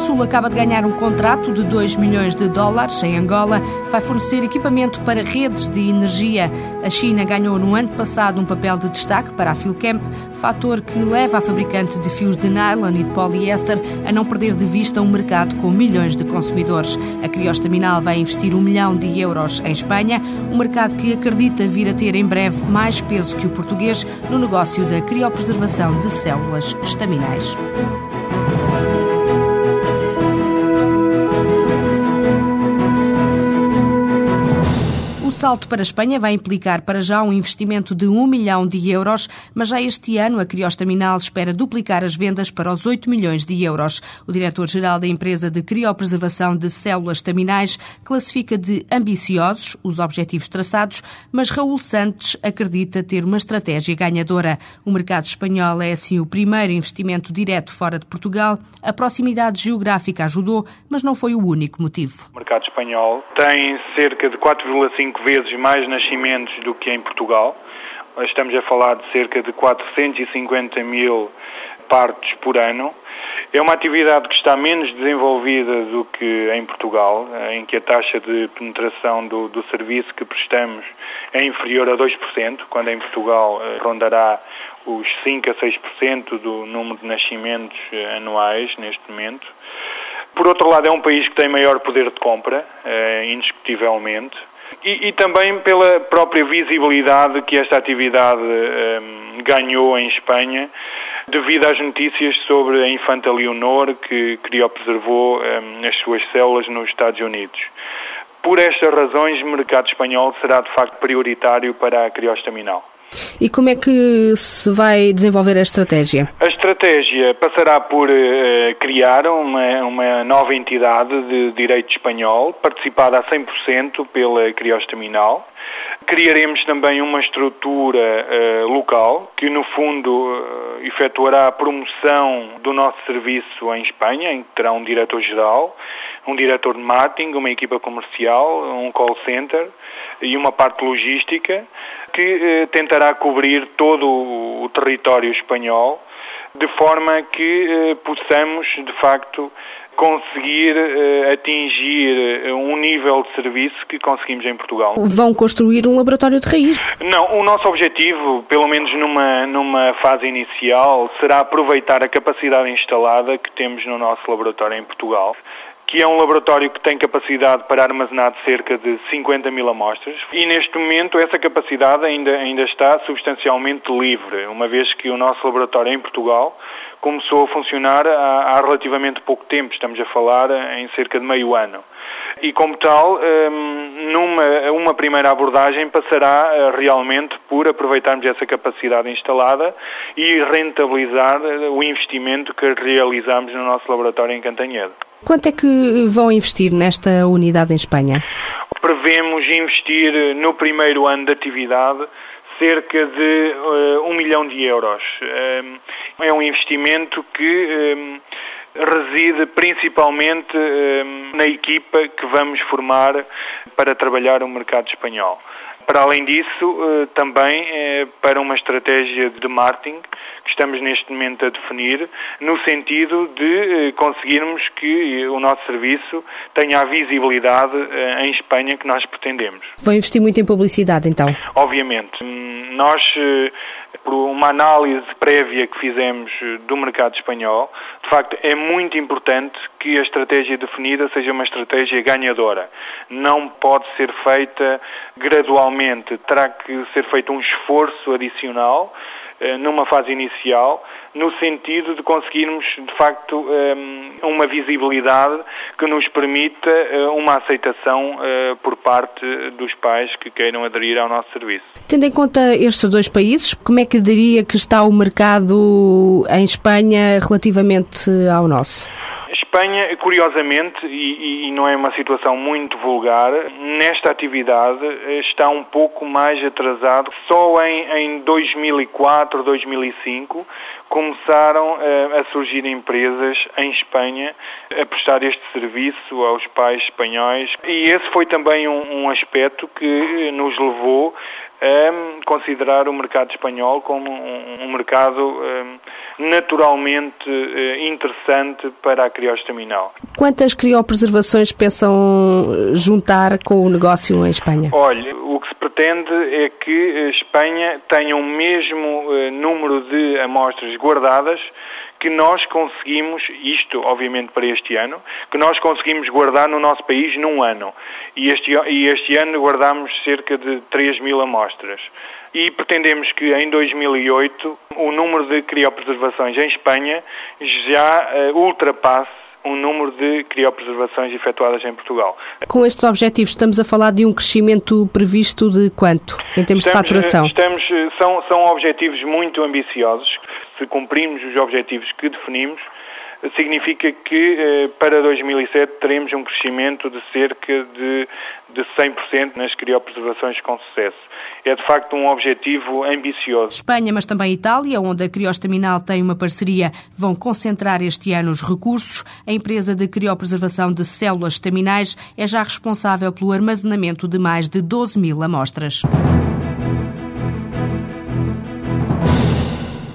Sul acaba de ganhar um contrato de 2 milhões de dólares em Angola. Vai fornecer equipamento para redes de energia. A China ganhou no ano passado um papel de destaque para a Philcamp, fator que leva a fabricante de fios de nylon e de poliéster a não perder de vista um mercado com milhões de consumidores. A Criostaminal vai investir um milhão de euros em Espanha, um mercado que acredita vir a ter em breve mais peso que o português no negócio da criopreservação de células estaminais. Salto para a Espanha vai implicar para já um investimento de 1 milhão de euros, mas já este ano a Criostaminal espera duplicar as vendas para os 8 milhões de euros. O diretor-geral da empresa de criopreservação de células estaminais classifica de ambiciosos os objetivos traçados, mas Raul Santos acredita ter uma estratégia ganhadora. O mercado espanhol é assim o primeiro investimento direto fora de Portugal. A proximidade geográfica ajudou, mas não foi o único motivo. O mercado espanhol tem cerca de 4,5 vezes mais nascimentos do que em Portugal. Estamos a falar de cerca de 450 mil partos por ano. É uma atividade que está menos desenvolvida do que em Portugal, em que a taxa de penetração do, do serviço que prestamos é inferior a 2%, quando em Portugal eh, rondará os 5 a 6% do número de nascimentos eh, anuais neste momento. Por outro lado, é um país que tem maior poder de compra, eh, indiscutivelmente. E, e, também pela própria visibilidade que esta atividade um, ganhou em Espanha, devido às notícias sobre a infanta Leonor, que criopreservou um, as suas células nos Estados Unidos. Por estas razões, o mercado espanhol será de facto prioritário para a criostaminal. E como é que se vai desenvolver a estratégia? A estratégia passará por uh, criar uma, uma nova entidade de direito espanhol, participada a 100% pela Criostaminal. Criaremos também uma estrutura uh, local que, no fundo, uh, efetuará a promoção do nosso serviço em Espanha, em que terá um diretor-geral, um diretor de marketing, uma equipa comercial, um call center e uma parte logística que tentará cobrir todo o território espanhol de forma que eh, possamos, de facto, conseguir uh, atingir uh, um nível de serviço que conseguimos em Portugal. Vão construir um laboratório de raiz? Não, o nosso objetivo, pelo menos numa, numa fase inicial, será aproveitar a capacidade instalada que temos no nosso laboratório em Portugal que é um laboratório que tem capacidade para armazenar cerca de 50 mil amostras e neste momento essa capacidade ainda, ainda está substancialmente livre, uma vez que o nosso laboratório em Portugal começou a funcionar há, há relativamente pouco tempo, estamos a falar em cerca de meio ano. E como tal, hum, numa uma primeira abordagem passará eh, realmente por aproveitarmos essa capacidade instalada e rentabilizar eh, o investimento que realizamos no nosso laboratório em Cantanhedo. Quanto é que vão investir nesta unidade em Espanha? Prevemos investir no primeiro ano de atividade cerca de uh, um milhão de euros. Um, é um investimento que um, reside principalmente um, na equipa que vamos formar para trabalhar o mercado espanhol. Para além disso, uh, também uh, para uma estratégia de marketing que estamos neste momento a definir, no sentido de eh, conseguirmos que o nosso serviço tenha a visibilidade eh, em Espanha que nós pretendemos. Vão investir muito em publicidade, então? Obviamente. Hum, nós eh, por uma análise prévia que fizemos do mercado espanhol, de facto é muito importante que a estratégia definida seja uma estratégia ganhadora. Não pode ser feita gradualmente, terá que ser feito um esforço adicional numa fase inicial, no sentido de conseguirmos, de facto, uma visibilidade que nos permita uma aceitação por parte dos pais que queiram aderir ao nosso serviço. Tendo em conta estes dois países, como é que diria que está o mercado em Espanha relativamente ao nosso? Espanha, curiosamente, e, e, não é uma situação muito vulgar, nesta atividade eh, está um pouco mais atrasado. Só em, em 2004, 2005 começaram uh, a surgir empresas em Espanha a prestar este serviço aos pais espanhóis e esse foi também um, um aspecto que nos levou a considerar o mercado espanhol como um, um mercado um, naturalmente uh, interessante para a criostaminal. Quantas criopreservações pensam juntar com o negócio em Espanha? Olha, o que se pretende é que a Espanha tenha o mesmo uh, número de amostras guardadas que nós conseguimos, isto obviamente para este ano, que nós conseguimos guardar no nosso país num ano. E este, e este ano guardamos cerca de 3 mil amostras. E pretendemos que em 2008 o número de criopreservações em Espanha já uh, ultrapasse o número de criopreservações efetuadas em Portugal. Com estes objetivos estamos a falar de um crescimento previsto de quanto em termos estamos, de faturação? Estamos, eh, são, são objetivos muito ambiciosos se cumprirmos os objetivos que definimos, significa que eh, para 2007 teremos um crescimento de cerca de, de 100% nas criopreservações com sucesso. É de facto um objetivo ambicioso. Espanha, mas também Itália, onde a Criostaminal tem uma parceria, vão concentrar este ano os recursos. A empresa de criopreservação de células estaminais é já responsável pelo armazenamento de mais de 12 mil amostras.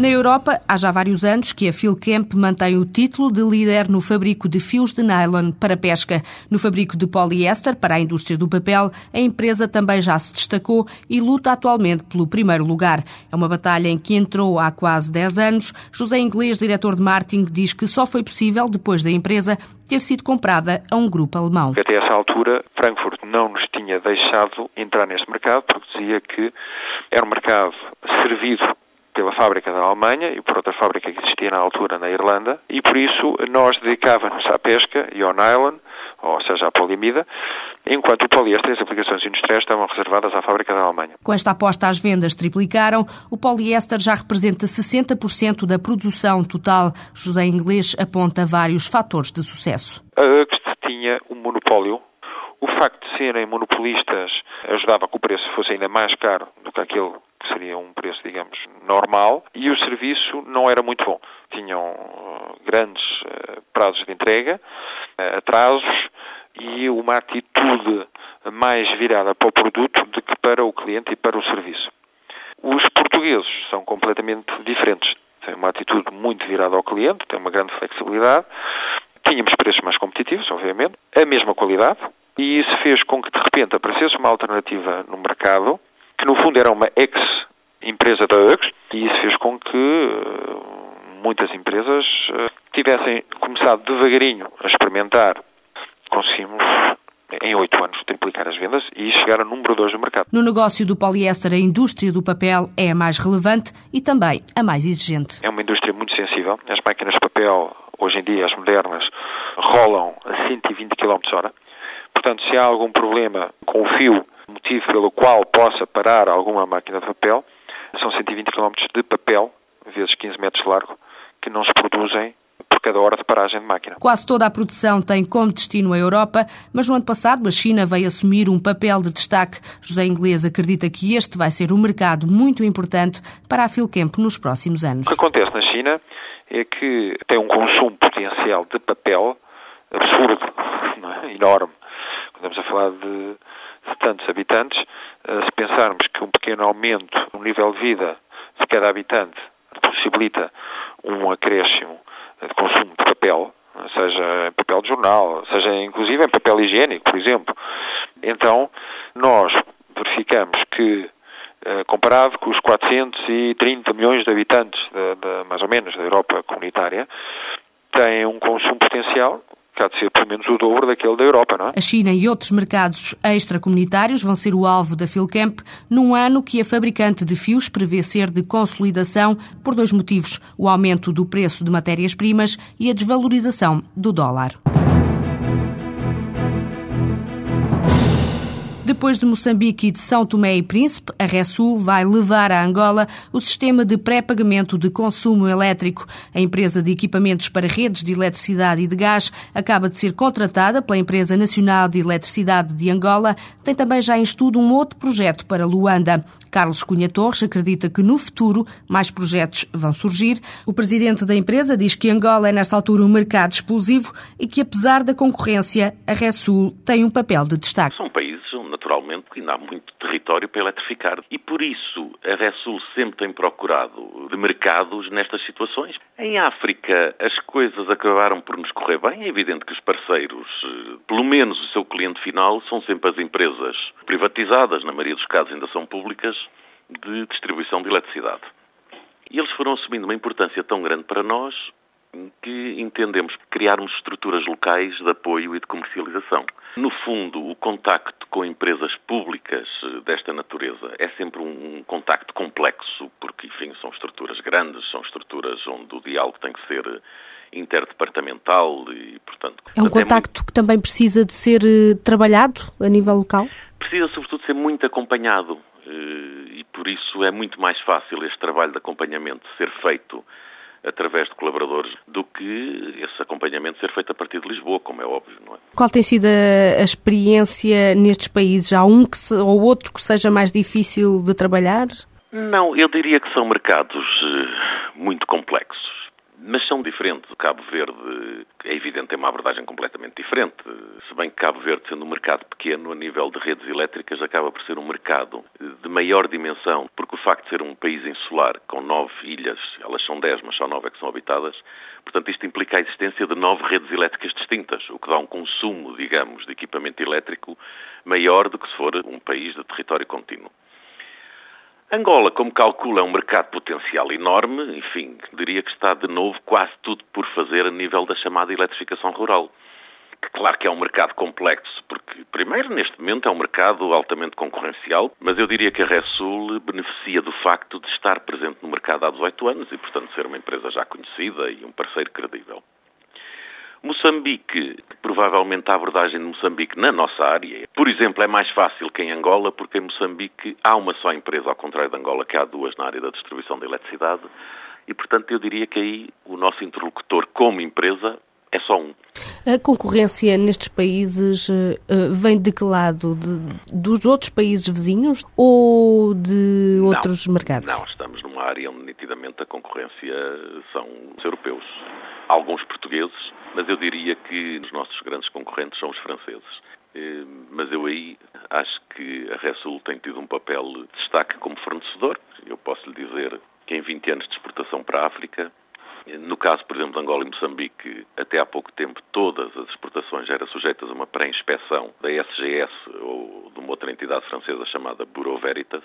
Na Europa, há já vários anos que a Philcamp mantém o título de líder no fabrico de fios de nylon para pesca. No fabrico de poliéster para a indústria do papel, a empresa também já se destacou e luta atualmente pelo primeiro lugar. É uma batalha em que entrou há quase 10 anos. José Inglês, diretor de marketing, diz que só foi possível depois da empresa ter sido comprada a um grupo alemão. Até essa altura, Frankfurt não nos tinha deixado entrar neste mercado porque dizia que era um mercado servido pela fábrica da Alemanha e por outra fábrica que existia na altura na Irlanda, e por isso nós dedicávamos à pesca e ao nylon, ou seja, à polimida, enquanto o poliéster e as aplicações industriais estavam reservadas à fábrica da Alemanha. Com esta aposta, as vendas triplicaram. O poliéster já representa 60% da produção total. José Inglês aponta vários fatores de sucesso. A UXT tinha um monopólio. O facto de serem monopolistas ajudava que o preço fosse ainda mais caro do que aquele que seria um preço, digamos, normal, e o serviço não era muito bom. Tinham uh, grandes uh, prazos de entrega, uh, atrasos e uma atitude mais virada para o produto do que para o cliente e para o serviço. Os portugueses são completamente diferentes. Têm uma atitude muito virada ao cliente, têm uma grande flexibilidade. Tínhamos preços mais competitivos, obviamente, a mesma qualidade, e isso fez com que de repente aparecesse uma alternativa no mercado que no fundo era uma ex-empresa da UX, e isso fez com que uh, muitas empresas uh, tivessem começado devagarinho a experimentar. Conseguimos em oito anos triplicar as vendas e chegar a número dois do mercado. No negócio do poliéster, a indústria do papel é a mais relevante e também a mais exigente. É uma indústria muito sensível. As máquinas de papel, hoje em dia, as modernas, rolam a 120 km hora. Se há algum problema com o fio motivo pelo qual possa parar alguma máquina de papel, são 120 km de papel, vezes 15 metros de largo, que não se produzem por cada hora de paragem de máquina. Quase toda a produção tem como destino a Europa, mas no ano passado a China veio assumir um papel de destaque. José Inglês acredita que este vai ser um mercado muito importante para a Filcamp nos próximos anos. O que acontece na China é que tem um consumo potencial de papel absurdo, é? enorme. Estamos a falar de de tantos habitantes, eh, se pensarmos que um pequeno aumento no nível de vida de cada habitante possibilita um acréscimo de consumo de papel, seja em papel de jornal, seja inclusive em papel higiênico, por exemplo. Então, nós verificamos que, eh, comparado com os 430 milhões de habitantes, de, de, mais ou menos, da Europa comunitária, tem um consumo potencial que há de ser pelo menos o dobro daquele da Europa, não é? A China e outros mercados extracomunitários vão ser o alvo da Philcamp num ano que a fabricante de fios prevê ser de consolidação por dois motivos: o aumento do preço de matérias-primas e a desvalorização do dólar. Depois de Moçambique e de São Tomé e Príncipe, a Resul vai levar a Angola o sistema de pré-pagamento de consumo elétrico. A empresa de equipamentos para redes de eletricidade e de gás acaba de ser contratada pela Empresa Nacional de Eletricidade de Angola. Tem também já em estudo um outro projeto para Luanda. Carlos Cunha Torres acredita que no futuro mais projetos vão surgir. O presidente da empresa diz que Angola é nesta altura um mercado explosivo e que apesar da concorrência, a Resul tem um papel de destaque. São países naturalmente, ainda há muito território para eletrificar. E por isso a Resul sempre tem procurado de mercados nestas situações. Em África as coisas acabaram por nos correr bem. É evidente que os parceiros, eh, pelo menos o seu cliente final, são sempre as empresas privatizadas, na maioria dos casos ainda são públicas, de distribuição de eletricidade. E eles foram assumindo uma importância tão grande para nós que entendemos criarmos estruturas locais de apoio e de comercialização. No fundo, o contacto com empresas públicas eh, desta natureza é sempre um contacto complexo, porque, enfim, são estruturas grandes, são estruturas onde o diálogo tem que ser eh, interdepartamental e, portanto... É um contacto muito... que também precisa de ser eh, trabalhado a nível local? Precisa, sobretudo, ser muito acompanhado e, por isso, é muito mais fácil este trabalho de acompanhamento ser feito através de colaboradores do que esse acompanhamento ser feito a partir de Lisboa, como é óbvio, não é? Qual tem sido a, experiência nestes países? Há um que se, ou outro que seja mais difícil de trabalhar? Não, eu diria que são mercados uh, muito complexos mas são diferentes. Cabo Verde, é evidente, tem uma abordagem completamente diferente. Se bem que Cabo Verde, sendo um mercado pequeno a nível de redes elétricas, acaba por ser um mercado de maior dimensão, porque o facto de ser um país insular com nove ilhas, elas são dez, mas só nove é que são habitadas, portanto, isto implica a existência de nove redes elétricas distintas, o que dá um consumo, digamos, de equipamento elétrico maior do que se for um país de território contínuo. Angola, como calcula, é um mercado potencial enorme, enfim, diria que está de novo quase tudo por fazer a nível da chamada eletrificação rural. Claro que é um mercado complexo, porque, primeiro, neste momento é um mercado altamente concorrencial, mas eu diria que a Resul beneficia do facto de estar presente no mercado há 18 anos e, portanto, ser uma empresa já conhecida e um parceiro credível. Moçambique, provavelmente a abordagem de Moçambique na nossa área, por exemplo, é mais fácil que em Angola, porque em Moçambique há uma só empresa, ao contrário de Angola, que há duas na área da distribuição de eletricidade, e portanto eu diria que aí o nosso interlocutor como empresa é só um. A concorrência nestes países uh, vem de que lado? De, dos outros países vizinhos ou de outros não, mercados? Não, estamos numa área onde nitidamente a concorrência são os europeus. Alguns portugueses, mas eu diria que os nossos grandes concorrentes são os franceses. Eh, mas eu aí acho que a Resul tem tido um papel de destaque como fornecedor. Eu posso lhe dizer que em 20 anos de exportação para a África, eh, no caso, por exemplo, de Angola e Moçambique, até há pouco tempo todas as exportações eram sujeitas a uma pré-inspeção da SGS ou de uma outra entidade francesa chamada Bureau Veritas.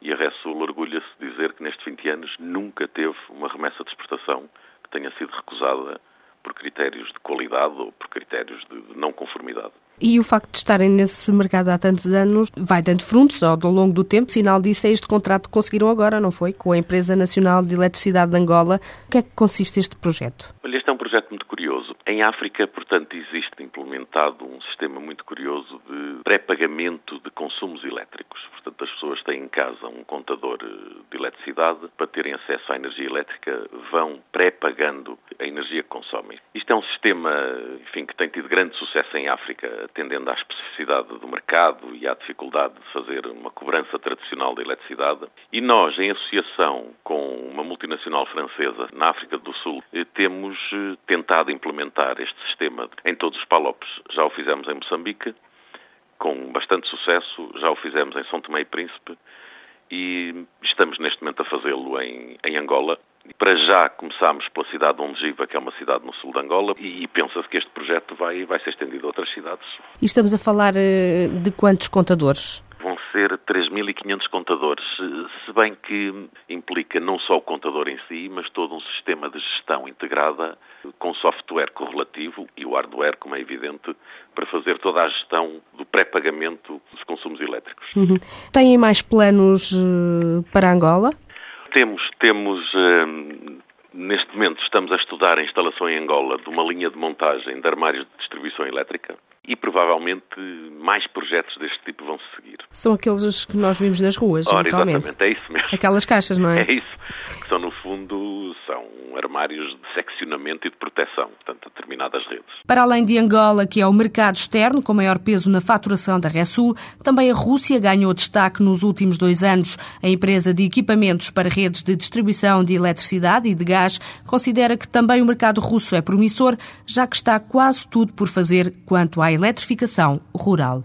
E a Resul orgulha-se de dizer que nestes 20 anos nunca teve uma remessa de exportação que tenha sido recusada por critérios de qualidade ou por critérios de não conformidade. E o facto de estarem nesse mercado há tantos anos vai dando frutos ao longo do tempo. Sinal disso é este contrato que conseguiram agora, não foi? Com a Empresa Nacional de Eletricidade de Angola. O que é que consiste este projeto? Olha, este é um projeto muito curioso. Em África, portanto, existe implementado um sistema muito curioso de pré-pagamento de consumos elétricos. Portanto, as pessoas têm em casa um contador eh, de eletricidade. Para terem acesso à energia elétrica, vão pré-pagando a energia que consomem. Isto é um sistema, enfim, que tem tido grande sucesso em África atendendo à especificidade do mercado e à dificuldade de fazer uma cobrança tradicional da eletricidade. E nós, em associação com uma multinacional francesa na África do Sul, eh, temos eh, tentado implementar este sistema em todos os palopes. Já o fizemos em Moçambique, com bastante sucesso, já o fizemos em São Tomé e Príncipe e estamos neste momento a fazê-lo em, em Angola para já começámos pela cidade de Ongiva, que é uma cidade no sul de Angola, e pensa-se que este projeto vai, vai ser estendido a outras cidades. E estamos a falar eh, de quantos contadores? Vão ser 3.500 contadores, se bem que implica não só o contador em si, mas todo um sistema de gestão integrada com software correlativo e o hardware, como é evidente, para fazer toda a gestão do pré-pagamento dos consumos elétricos. Uhum. Têm mais planos uh, para Angola? Temos, temos. Uh, neste momento estamos a estudar a instalação em Angola de uma linha de montagem de armários de distribuição elétrica e provavelmente mais projetos deste tipo vão seguir. São aqueles que nós vimos nas ruas, Ora, exatamente, é isso mesmo. Aquelas caixas, não é? É isso, que são no fundo, são armários de seccionamento e de proteção, portanto, a determinadas redes. Para além de Angola, que é o mercado externo com maior peso na faturação da Resul, também a Rússia ganhou destaque nos últimos dois anos. A empresa de equipamentos para redes de distribuição de eletricidade e de gás considera que também o mercado russo é promissor, já que está quase tudo por fazer quanto eletrificação rural.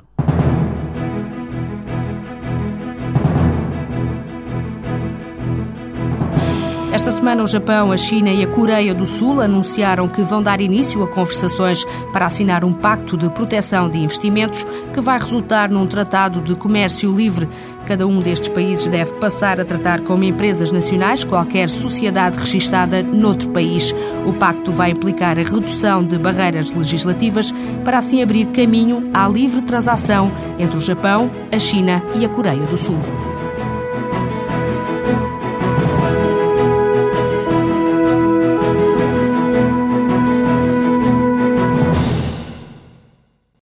Esta semana, o Japão, a China e a Coreia do Sul anunciaram que vão dar início a conversações para assinar um pacto de proteção de investimentos que vai resultar num tratado de comércio livre. Cada um destes países deve passar a tratar como empresas nacionais qualquer sociedade registada noutro país. O pacto vai implicar a redução de barreiras legislativas para assim abrir caminho à livre transação entre o Japão, a China e a Coreia do Sul.